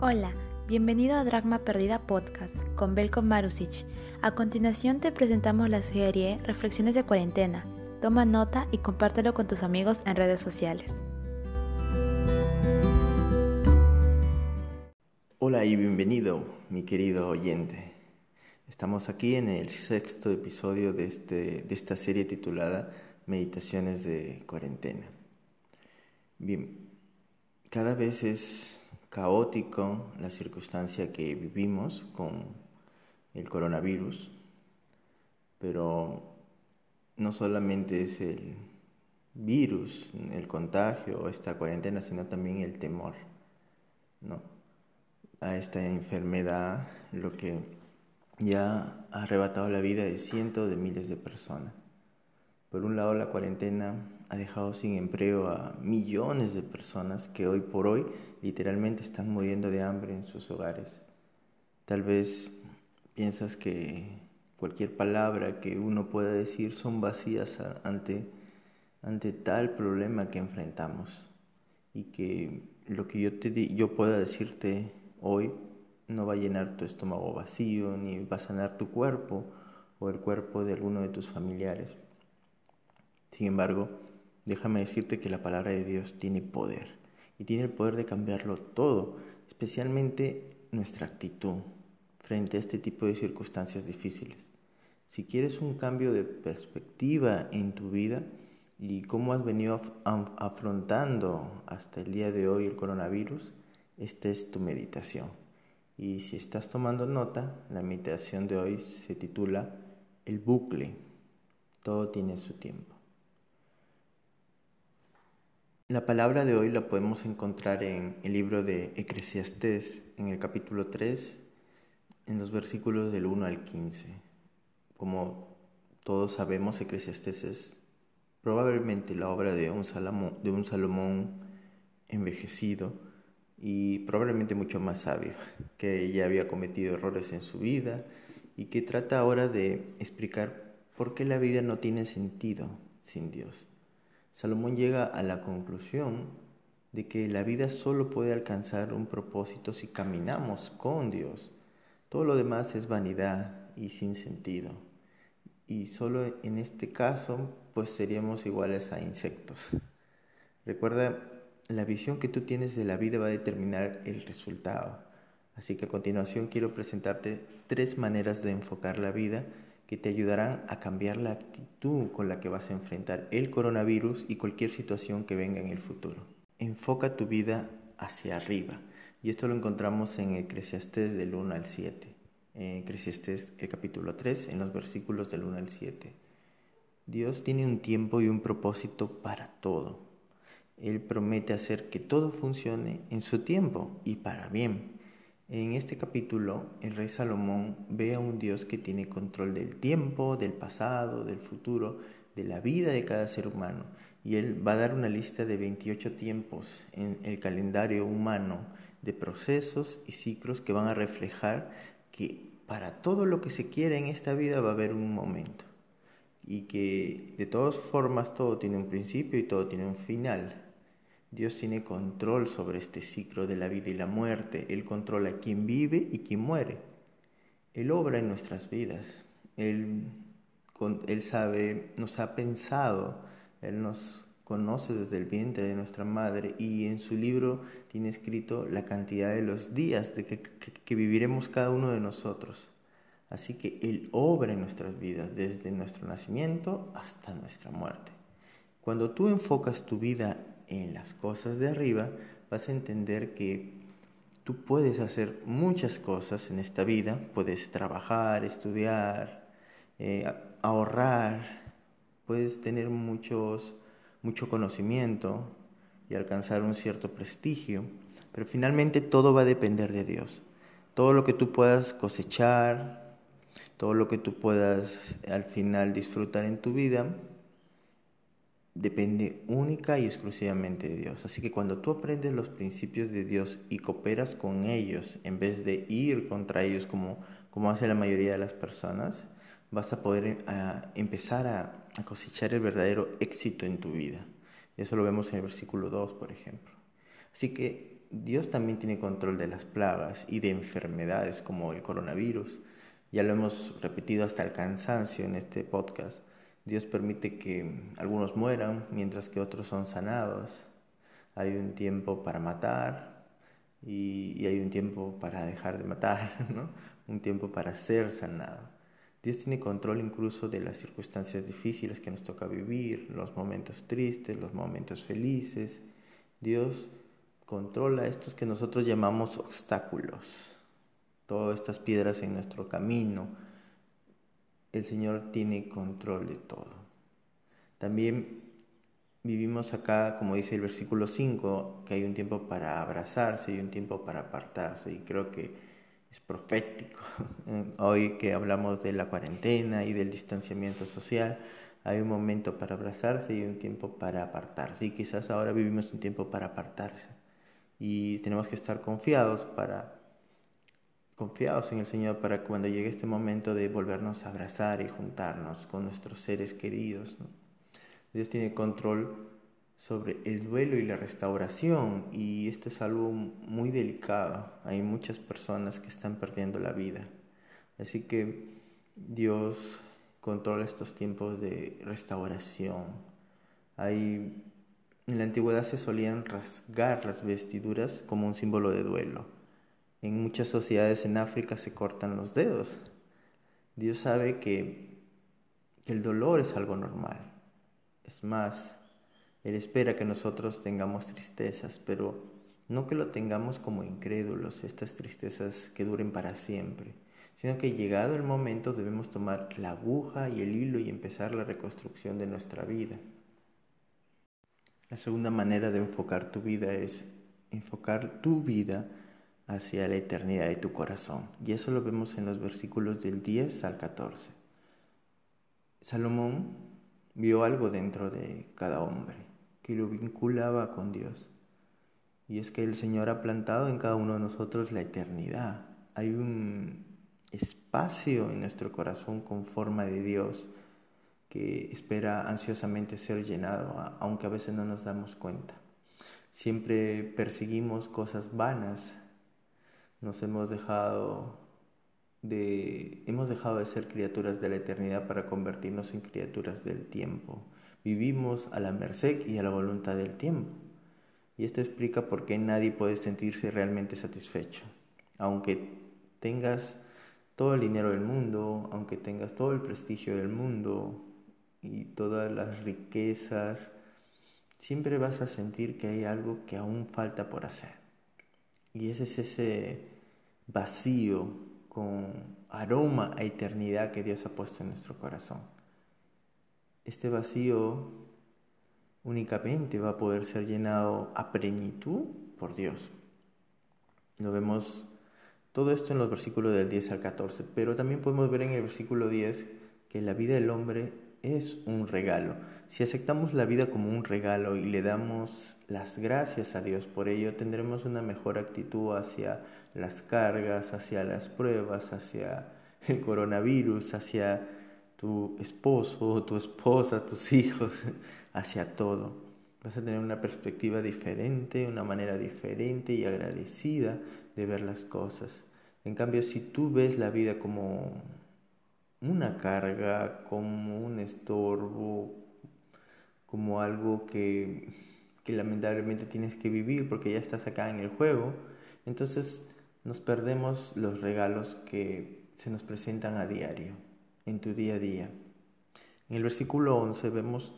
Hola, bienvenido a Dragma Perdida Podcast con Belko Marusic. A continuación te presentamos la serie Reflexiones de Cuarentena. Toma nota y compártelo con tus amigos en redes sociales. Hola y bienvenido, mi querido oyente. Estamos aquí en el sexto episodio de, este, de esta serie titulada Meditaciones de Cuarentena. Bien, cada vez es caótico la circunstancia que vivimos con el coronavirus, pero no solamente es el virus, el contagio, esta cuarentena, sino también el temor ¿no? a esta enfermedad, lo que ya ha arrebatado la vida de cientos de miles de personas. Por un lado, la cuarentena ha dejado sin empleo a millones de personas que hoy por hoy literalmente están muriendo de hambre en sus hogares. Tal vez piensas que cualquier palabra que uno pueda decir son vacías ante, ante tal problema que enfrentamos y que lo que yo, te, yo pueda decirte hoy no va a llenar tu estómago vacío ni va a sanar tu cuerpo o el cuerpo de alguno de tus familiares. Sin embargo, déjame decirte que la palabra de Dios tiene poder y tiene el poder de cambiarlo todo, especialmente nuestra actitud frente a este tipo de circunstancias difíciles. Si quieres un cambio de perspectiva en tu vida y cómo has venido afrontando hasta el día de hoy el coronavirus, esta es tu meditación. Y si estás tomando nota, la meditación de hoy se titula El bucle. Todo tiene su tiempo. La palabra de hoy la podemos encontrar en el libro de Eclesiastés, en el capítulo 3, en los versículos del 1 al 15. Como todos sabemos, Eclesiastés es probablemente la obra de un, Salomón, de un Salomón envejecido y probablemente mucho más sabio, que ya había cometido errores en su vida y que trata ahora de explicar por qué la vida no tiene sentido sin Dios. Salomón llega a la conclusión de que la vida solo puede alcanzar un propósito si caminamos con Dios. Todo lo demás es vanidad y sin sentido. Y solo en este caso, pues seríamos iguales a insectos. Recuerda, la visión que tú tienes de la vida va a determinar el resultado. Así que a continuación quiero presentarte tres maneras de enfocar la vida que te ayudarán a cambiar la actitud con la que vas a enfrentar el coronavirus y cualquier situación que venga en el futuro. Enfoca tu vida hacia arriba. Y esto lo encontramos en Eclesiastés del 1 al 7. En Eclesiastés el capítulo 3, en los versículos del 1 al 7. Dios tiene un tiempo y un propósito para todo. Él promete hacer que todo funcione en su tiempo y para bien. En este capítulo, el rey Salomón ve a un Dios que tiene control del tiempo, del pasado, del futuro, de la vida de cada ser humano. Y él va a dar una lista de 28 tiempos en el calendario humano de procesos y ciclos que van a reflejar que para todo lo que se quiere en esta vida va a haber un momento. Y que de todas formas todo tiene un principio y todo tiene un final. Dios tiene control sobre este ciclo de la vida y la muerte. Él controla quién vive y quién muere. Él obra en nuestras vidas. Él, él sabe, nos ha pensado, Él nos conoce desde el vientre de nuestra madre y en su libro tiene escrito la cantidad de los días de que, que viviremos cada uno de nosotros. Así que Él obra en nuestras vidas desde nuestro nacimiento hasta nuestra muerte. Cuando tú enfocas tu vida en las cosas de arriba, vas a entender que tú puedes hacer muchas cosas en esta vida, puedes trabajar, estudiar, eh, ahorrar, puedes tener muchos, mucho conocimiento y alcanzar un cierto prestigio, pero finalmente todo va a depender de Dios. Todo lo que tú puedas cosechar, todo lo que tú puedas al final disfrutar en tu vida, depende única y exclusivamente de Dios. Así que cuando tú aprendes los principios de Dios y cooperas con ellos en vez de ir contra ellos como, como hace la mayoría de las personas, vas a poder empezar a, a, cosechar el verdadero éxito en tu vida. Eso lo vemos en el versículo 2, por ejemplo. Así que Dios también tiene control de las plagas y de enfermedades como el coronavirus. Ya lo hemos repetido hasta el cansancio en este podcast. Dios permite que algunos mueran mientras que otros son sanados. Hay un tiempo para matar y, hay un tiempo para dejar de matar, ¿no? un tiempo para ser sanado. Dios tiene control incluso de las circunstancias difíciles que nos toca vivir, los momentos tristes, los momentos felices. Dios controla estos que nosotros llamamos obstáculos, todas estas piedras en nuestro camino. El Señor tiene control de todo. También vivimos acá, como dice el versículo 5, que hay un tiempo para abrazarse y un tiempo para apartarse. Y creo que es profético. Hoy que hablamos de la cuarentena y del distanciamiento social, hay un momento para abrazarse y un tiempo para apartarse. Y quizás ahora vivimos un tiempo para apartarse y tenemos que estar confiados para confiados en el Señor para cuando llegue este momento de volvernos a abrazar y juntarnos con nuestros seres queridos. Dios tiene control sobre el duelo y la restauración y esto es algo muy delicado. Hay muchas personas que están perdiendo la vida. Así que Dios controla estos tiempos de restauración. En la antigüedad se solían rasgar las vestiduras como un símbolo de duelo. En muchas sociedades en África se cortan los dedos. Dios sabe que, el dolor es algo normal. Es más, Él espera que nosotros tengamos tristezas, pero no que lo tengamos como incrédulos, estas tristezas que duren para siempre, sino que llegado el momento debemos tomar la aguja y el hilo y empezar la reconstrucción de nuestra vida. La segunda manera de enfocar tu vida es enfocar tu vida hacia la eternidad de tu corazón. Y eso lo vemos en los versículos del 10 al 14. Salomón vio algo dentro de cada hombre que lo vinculaba con Dios. Y es que el Señor ha plantado en cada uno de nosotros la eternidad. Hay un espacio en nuestro corazón con forma de Dios que espera ansiosamente ser llenado, aunque a veces no nos damos cuenta. Siempre perseguimos cosas vanas, nos hemos dejado de, hemos dejado de ser criaturas de la eternidad para convertirnos en criaturas del tiempo. Vivimos a la merced y a la voluntad del tiempo. Y esto explica por qué nadie puede sentirse realmente satisfecho. Aunque tengas todo el dinero del mundo, aunque tengas todo el prestigio del mundo, y todas las riquezas, siempre vas a sentir que hay algo que aún falta por hacer. Y ese es ese vacío con aroma a eternidad que Dios ha puesto en nuestro corazón. Este vacío únicamente va a poder ser llenado a plenitud por Dios. Lo vemos todo esto en los versículos del 10 al 14, pero también podemos ver en el versículo 10 que la vida del hombre es un regalo. Si aceptamos la vida como un regalo y le damos las gracias a Dios por ello, tendremos una mejor actitud hacia las cargas, hacia las pruebas, hacia el coronavirus, hacia tu esposo, tu esposa, tus hijos, hacia todo. Vas a tener una perspectiva diferente, una manera diferente y agradecida de ver las cosas. En cambio, si tú ves la vida como una carga, como un estorbo, como algo que, lamentablemente tienes que vivir porque ya estás acá en el juego, entonces nos perdemos los regalos que se nos presentan a diario, en tu día a día. En el versículo 11 vemos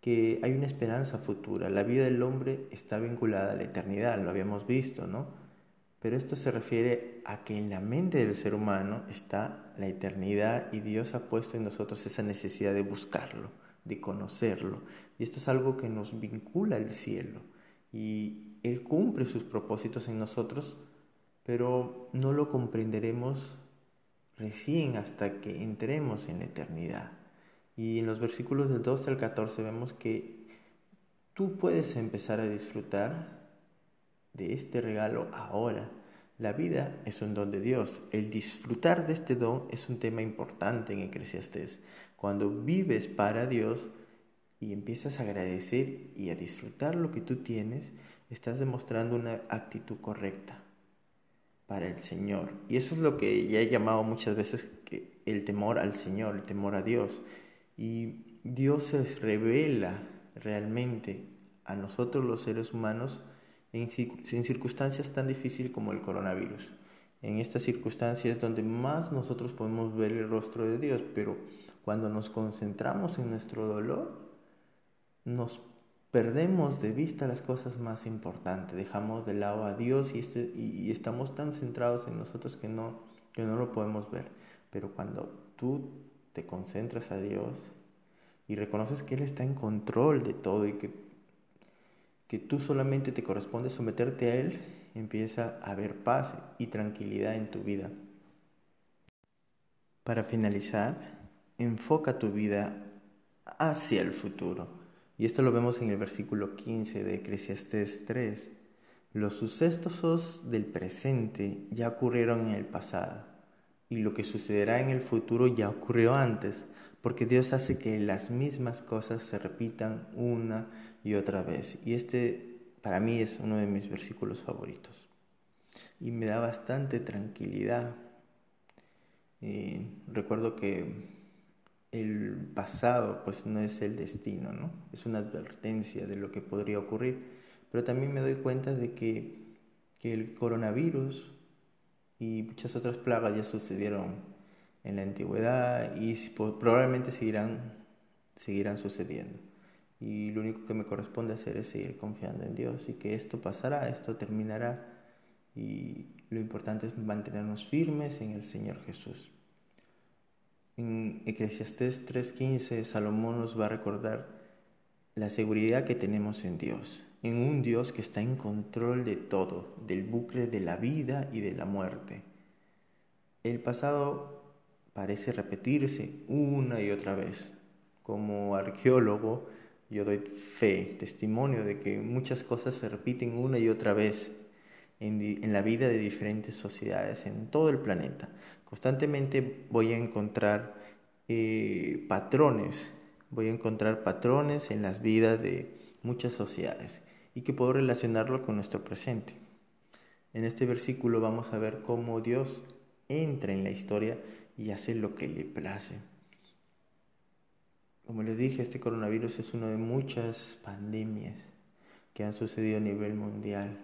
que hay una esperanza futura. La vida del hombre está vinculada a la eternidad, lo habíamos visto, ¿no? Pero esto se refiere a que en la mente del ser humano está la eternidad y Dios ha puesto en nosotros esa necesidad de buscarlo, de conocerlo. Y esto es algo que nos vincula al cielo. Y Él cumple sus propósitos en nosotros, pero no lo comprenderemos recién hasta que entremos en la eternidad. Y en los versículos del 12 al 14 vemos que tú puedes empezar a disfrutar de este regalo ahora. La vida es un don de Dios. El disfrutar de este don es un tema importante en Eclesiastés. Cuando vives para Dios y empiezas a agradecer y a disfrutar lo que tú tienes, estás demostrando una actitud correcta para el Señor. Y eso es lo que ya he llamado muchas veces que el temor al Señor, el temor a Dios. Y Dios se revela realmente a nosotros los seres humanos en, circunstancias tan difíciles como el coronavirus. En estas circunstancias es donde más nosotros podemos ver el rostro de Dios, pero cuando nos concentramos en nuestro dolor, nos perdemos de vista las cosas más importantes, dejamos de lado a Dios y, este, y, estamos tan centrados en nosotros que no, que no lo podemos ver. Pero cuando tú te concentras a Dios y reconoces que Él está en control de todo y que, que tú solamente te corresponde someterte a Él, empieza a haber paz y tranquilidad en tu vida. Para finalizar, enfoca tu vida hacia el futuro y esto lo vemos en el versículo 15 de Eclesiastés 3. Los sucesos del presente ya ocurrieron en el pasado y lo que sucederá en el futuro ya ocurrió antes, porque Dios hace que las mismas cosas se repitan una y otra vez. Y este para mí es uno de mis versículos favoritos. Y me da bastante tranquilidad. Y recuerdo que el pasado pues no es el destino, ¿no? Es una advertencia de lo que podría ocurrir. Pero también me doy cuenta de que, el coronavirus y muchas otras plagas ya sucedieron en la antigüedad y probablemente seguirán, seguirán sucediendo. Y lo único que me corresponde hacer es seguir confiando en Dios y que esto pasará, esto terminará. Y lo importante es mantenernos firmes en el Señor Jesús. En Eclesiastés 3:15 Salomón nos va a recordar la seguridad que tenemos en Dios, en un Dios que está en control de todo, del bucle de la vida y de la muerte. El pasado parece repetirse una y otra vez. Como arqueólogo, yo doy fe, testimonio de que muchas cosas se repiten una y otra vez en, la vida de diferentes sociedades en todo el planeta. Constantemente voy a encontrar eh, patrones, voy a encontrar patrones en las vidas de muchas sociedades y que puedo relacionarlo con nuestro presente. En este versículo vamos a ver cómo Dios entra en la historia y hace lo que le place. Como les dije, este coronavirus es una de muchas pandemias que han sucedido a nivel mundial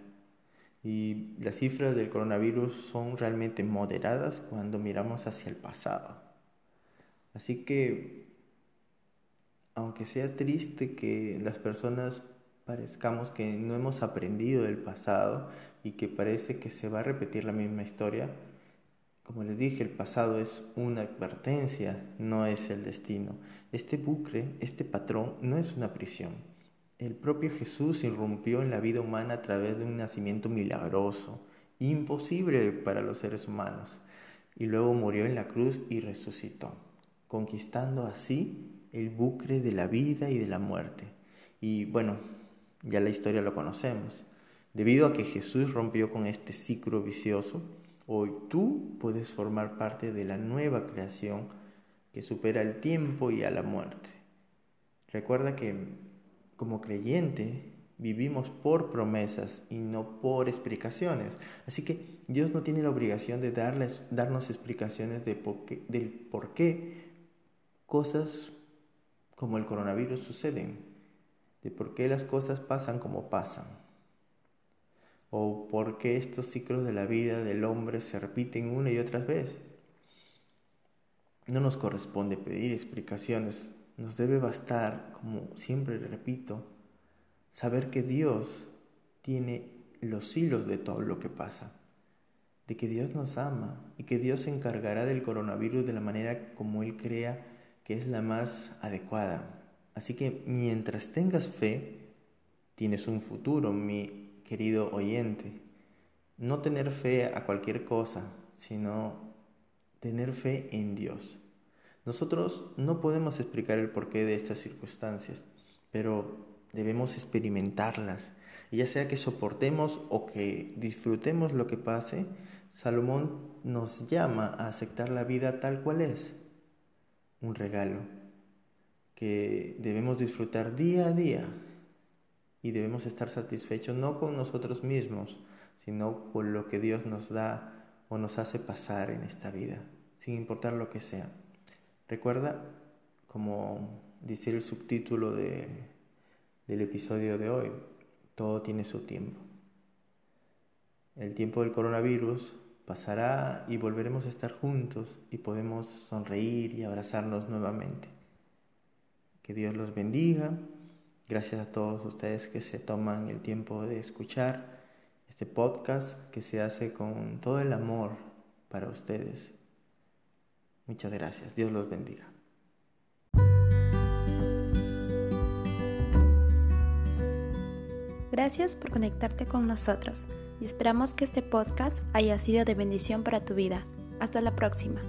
y las cifras del coronavirus son realmente moderadas cuando miramos hacia el pasado. Así que, aunque sea triste que las personas parezcamos que no hemos aprendido del pasado y que parece que se va a repetir la misma historia, como les dije, el pasado es una advertencia, no es el destino. Este bucle, este patrón, no es una prisión el propio Jesús irrumpió en la vida humana a través de un nacimiento milagroso, imposible para los seres humanos, y luego murió en la cruz y resucitó, conquistando así el bucle de la vida y de la muerte. Y bueno, ya la historia lo conocemos. Debido a que Jesús rompió con este ciclo vicioso, hoy tú puedes formar parte de la nueva creación que supera el tiempo y a la muerte. Recuerda que como creyente vivimos por promesas y no por explicaciones. Así que Dios no tiene la obligación de darles, darnos explicaciones de por qué, del por qué cosas como el coronavirus suceden, de por qué las cosas pasan como pasan, o por qué estos ciclos de la vida del hombre se repiten una y otra vez. No nos corresponde pedir explicaciones nos debe bastar, como siempre repito, saber que Dios tiene los hilos de todo lo que pasa, de que Dios nos ama y que Dios se encargará del coronavirus de la manera como Él crea que es la más adecuada. Así que mientras tengas fe, tienes un futuro, mi querido oyente. No tener fe a cualquier cosa, sino tener fe en Dios. Nosotros no podemos explicar el porqué de estas circunstancias, pero debemos experimentarlas. Ya sea que soportemos o que disfrutemos lo que pase, Salomón nos llama a aceptar la vida tal cual es, un regalo que debemos disfrutar día a día y debemos estar satisfechos no con nosotros mismos, sino con lo que Dios nos da o nos hace pasar en esta vida, sin importar lo que sea. Recuerda, como dice el subtítulo de, del episodio de hoy, todo tiene su tiempo. El tiempo del coronavirus pasará y volveremos a estar juntos y podemos sonreír y abrazarnos nuevamente. Que Dios los bendiga. Gracias a todos ustedes que se toman el tiempo de escuchar este podcast que se hace con todo el amor para ustedes. Muchas gracias. Dios los bendiga. Gracias por conectarte con nosotros y esperamos que este podcast haya sido de bendición para tu vida. Hasta la próxima.